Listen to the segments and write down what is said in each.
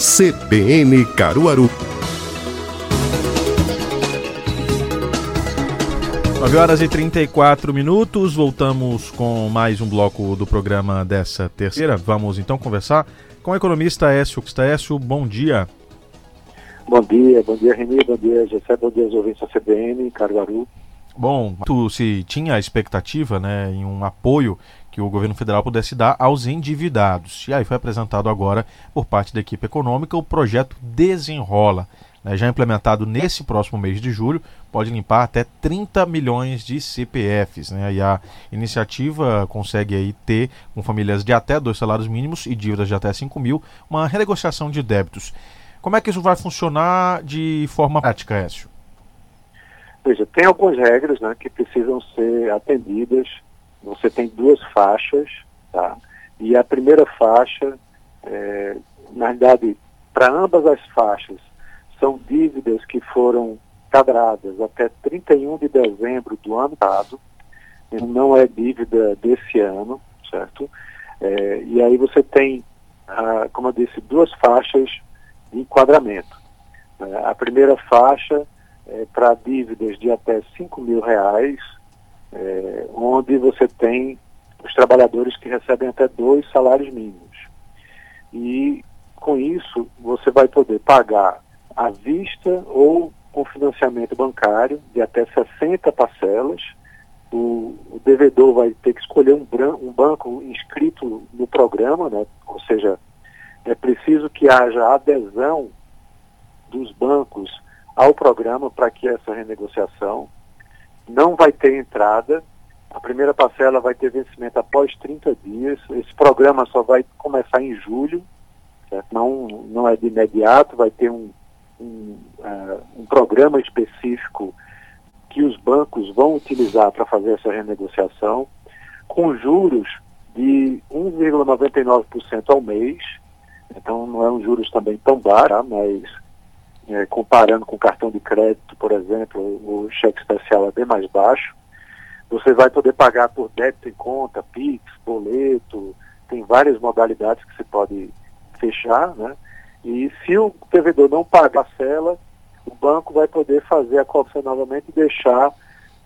CBN Caruaru. 9 horas e 34 minutos, voltamos com mais um bloco do programa dessa terceira. Vamos então conversar com o economista Écio. Écio, bom dia. Bom dia, bom dia Reni, bom dia Gessé, bom dia aos ouvintes da CBN, Caruaru. Bom, tu se tinha a expectativa né, em um apoio que o governo federal pudesse dar aos endividados. E aí foi apresentado agora, por parte da equipe econômica, o projeto Desenrola. Né, já implementado nesse próximo mês de julho, pode limpar até 30 milhões de CPFs. Né, e a iniciativa consegue aí ter, com famílias de até dois salários mínimos e dívidas de até 5 mil, uma renegociação de débitos. Como é que isso vai funcionar de forma prática, Écio? Veja, tem algumas regras né, que precisam ser atendidas. Você tem duas faixas, tá? E a primeira faixa, é, na verdade, para ambas as faixas, são dívidas que foram cadradas até 31 de dezembro do ano passado, não é dívida desse ano, certo? É, e aí você tem, como eu disse, duas faixas de enquadramento. É, a primeira faixa é para dívidas de até 5 mil reais, é, onde você tem os trabalhadores que recebem até dois salários mínimos. E com isso você vai poder pagar à vista ou com financiamento bancário de até 60 parcelas. O, o devedor vai ter que escolher um, um banco inscrito no programa, né? ou seja, é preciso que haja adesão dos bancos ao programa para que essa renegociação não vai ter entrada. A primeira parcela vai ter vencimento após 30 dias. Esse programa só vai começar em julho, certo? Não, não é de imediato, vai ter um, um, uh, um programa específico que os bancos vão utilizar para fazer essa renegociação, com juros de 1,99% ao mês, então não é um juros também tão baixo, tá? mas é, comparando com cartão de crédito, por exemplo, o cheque especial é bem mais baixo. Você vai poder pagar por débito em conta, PIX, boleto, tem várias modalidades que você pode fechar, né? E se o devedor não pagar a cela, o banco vai poder fazer a cobrança novamente e deixar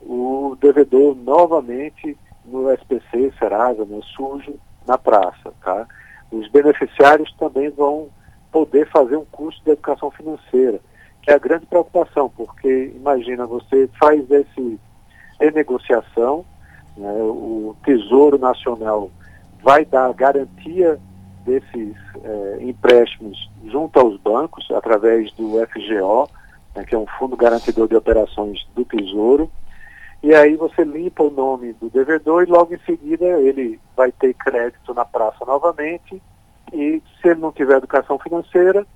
o devedor novamente no SPC, Serasa, no sujo, na praça, tá? Os beneficiários também vão poder fazer um curso de educação financeira, que é a grande preocupação, porque imagina, você faz esse renegociação, né, o Tesouro Nacional vai dar garantia desses é, empréstimos junto aos bancos, através do FGO, né, que é um Fundo Garantidor de Operações do Tesouro, e aí você limpa o nome do devedor e logo em seguida ele vai ter crédito na praça novamente e se ele não tiver educação financeira,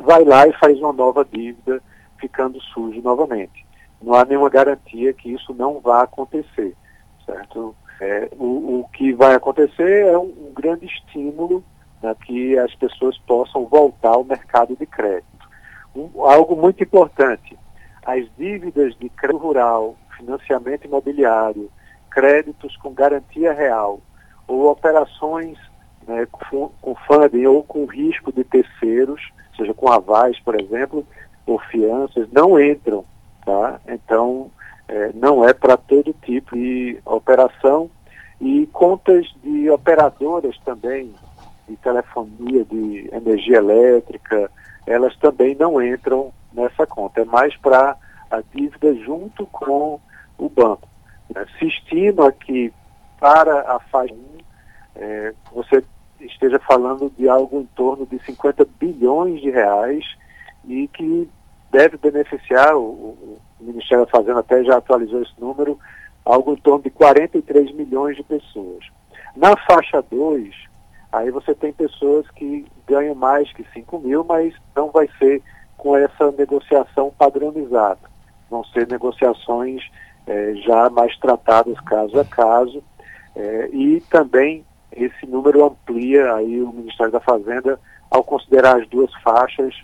vai lá e faz uma nova dívida, ficando sujo novamente. Não há nenhuma garantia que isso não vá acontecer, certo? É, o, o, que vai acontecer é um, um grande estímulo né, que as pessoas possam voltar ao mercado de crédito. Um, algo muito importante, as dívidas de crédito rural, financiamento imobiliário, créditos com garantia real ou operações né, com, com funding ou com risco de terceiros, seja com avais, por exemplo, ou fianças, não entram. Tá? Então, é, não é para todo tipo de operação e contas de operadoras também, de telefonia, de energia elétrica, elas também não entram nessa conta. É mais para a dívida junto com o banco. Né? Se estima que para a 1, é, você esteja falando de algo em torno de 50 bilhões de reais e que deve beneficiar, o, o Ministério da Fazenda até já atualizou esse número, algo em torno de 43 milhões de pessoas. Na faixa 2, aí você tem pessoas que ganham mais que 5 mil, mas não vai ser com essa negociação padronizada. Vão ser negociações é, já mais tratadas caso a caso. É, e também esse número amplia aí o Ministério da Fazenda ao considerar as duas faixas,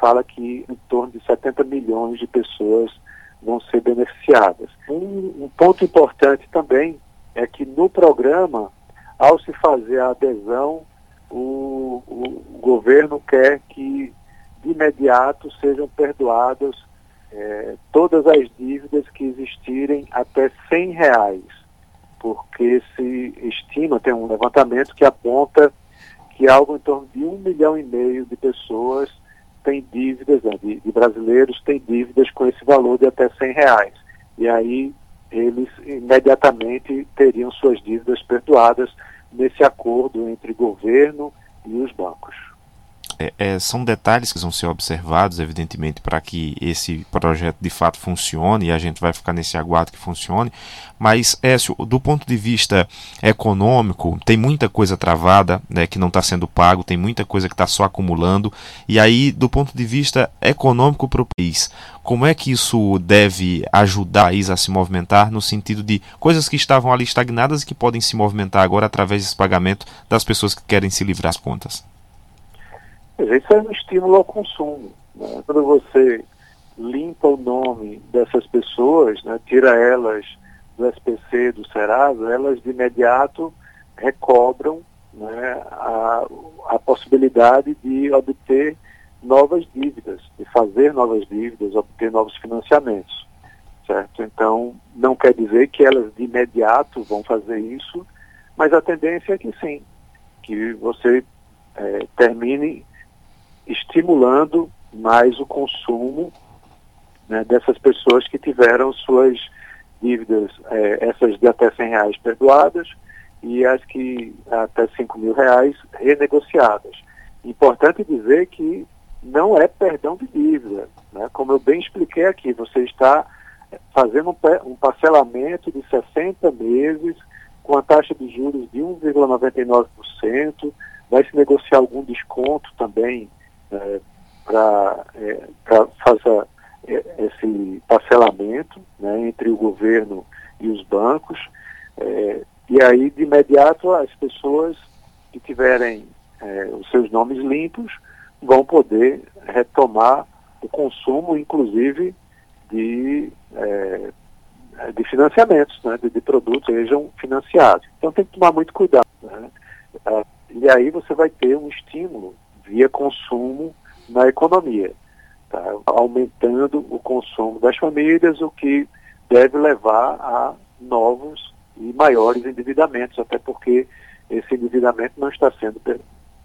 fala que em torno de 70 milhões de pessoas vão ser beneficiadas. Um, um ponto importante também é que no programa, ao se fazer a adesão, o, o, governo quer que de imediato sejam perdoadas é, todas as dívidas que existirem até 100 reais, porque se estima, tem um levantamento que aponta que algo em torno de um milhão e meio de pessoas têm dívidas, né, de, de, brasileiros têm dívidas com esse valor de até 100 reais. E aí eles imediatamente teriam suas dívidas perdoadas nesse acordo entre governo e os bancos é, é, são detalhes que vão ser observados, evidentemente, para que esse projeto de fato funcione e a gente vai ficar nesse aguardo que funcione. Mas, Écio, do ponto de vista econômico, tem muita coisa travada né, que não está sendo pago, tem muita coisa que está só acumulando. E aí, do ponto de vista econômico para o país, como é que isso deve ajudar a país a se movimentar no sentido de coisas que estavam ali estagnadas e que podem se movimentar agora através desse pagamento das pessoas que querem se livrar das contas? Isso é um estímulo ao consumo. Né? Quando você limpa o nome dessas pessoas, né, tira elas do SPC, do Serasa, elas de imediato recobram né, a, a possibilidade de obter novas dívidas, de fazer novas dívidas, obter novos financiamentos, certo? Então, não quer dizer que elas de imediato vão fazer isso, mas a tendência é que sim, que você é, termine estimulando mais o consumo né, dessas pessoas que tiveram suas dívidas, é, essas de até 100 reais perdoadas e as que até 5 mil reais renegociadas. Importante dizer que não é perdão de dívida. Né? Como eu bem expliquei aqui, você está fazendo um, um parcelamento de 60 meses com a taxa de juros de 1,99%, vai se negociar algum desconto também é, para é, fazer é, esse parcelamento né, entre o governo e os bancos. É, e aí, de imediato, as pessoas que tiverem é, os seus nomes limpos vão poder retomar o consumo, inclusive, de, é, de financiamentos, né, de, de, produtos sejam financiados. Então tem que tomar muito cuidado. Né? E aí você vai ter um estímulo via consumo na economia, tá? aumentando o consumo das famílias, o que deve levar a novos e maiores endividamentos, até porque esse endividamento não está sendo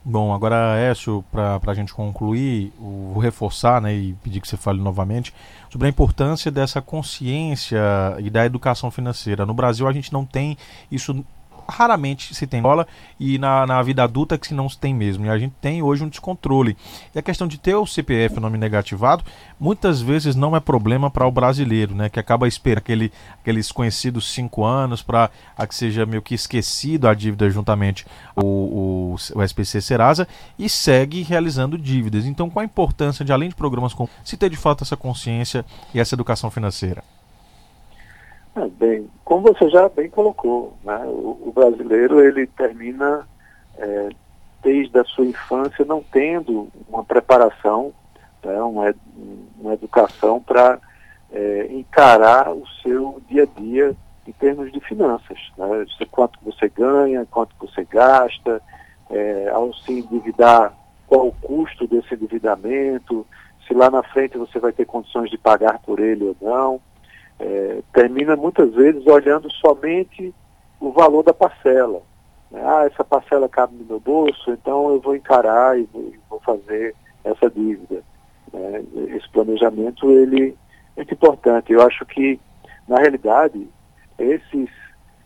Bom, agora, Écio, para a gente concluir, vou reforçar né, e pedir que você fale novamente sobre a importância dessa consciência e da educação financeira. No Brasil, a gente não tem isso raramente se tem bola e na, na vida adulta que se não se tem mesmo. E a gente tem hoje um descontrole. E a questão de ter o CPF, o nome negativado, muitas vezes não é problema para o brasileiro, né? Que acaba esperando aquele, aqueles conhecidos cinco anos para que seja meio que esquecido a dívida juntamente o, o, o SPC Serasa e segue realizando dívidas. Então, qual a importância de, além de programas como se ter de fato essa consciência e essa educação financeira? É, bem, como você já bem colocou, né, o, o brasileiro ele termina é, desde a sua infância não tendo uma preparação, né, uma, uma educação para é, encarar o seu dia a dia em termos de finanças, né, quanto você ganha, quanto você gasta, é, ao se endividar, qual o custo desse endividamento, se lá na frente você vai ter condições de pagar por ele ou não é, termina muitas vezes olhando somente o valor da parcela. Né? Ah, essa parcela cabe no meu bolso, então eu vou encarar e vou, fazer essa dívida. Né? Esse planejamento ele é muito importante. Eu acho que, na realidade, esses,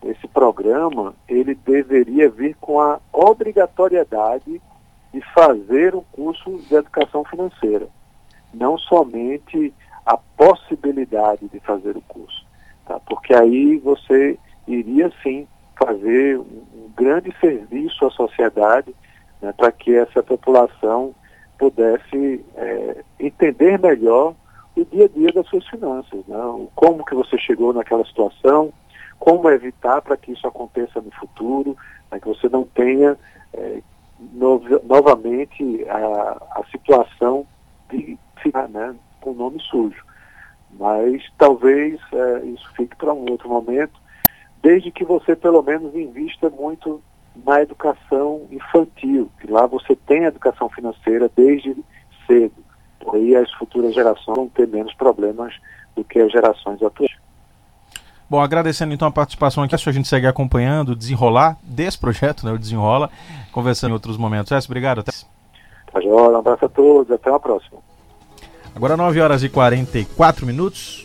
esse programa ele deveria vir com a obrigatoriedade de fazer um curso de educação financeira. Não somente a possibilidade de fazer o curso, tá? porque aí você iria sim fazer um grande serviço à sociedade né, para que essa população pudesse é, entender melhor o dia a dia das suas finanças, né? como que você chegou naquela situação, como evitar para que isso aconteça no futuro, para que você não tenha é, no, novamente a, a situação de ficar né, com o nome sujo. Mas talvez é, isso fique para um outro momento, desde que você pelo menos invista muito na educação infantil, que lá você tem educação financeira desde cedo. Por aí as futuras gerações vão ter menos problemas do que as gerações atuais. Bom, agradecendo então a participação aqui, a gente segue acompanhando o desenrolar desse projeto, né, o Desenrola, conversando em outros momentos. César, obrigado. Até... Tá um abraço a todos, até a próxima. Agora 9 horas e 44 minutos.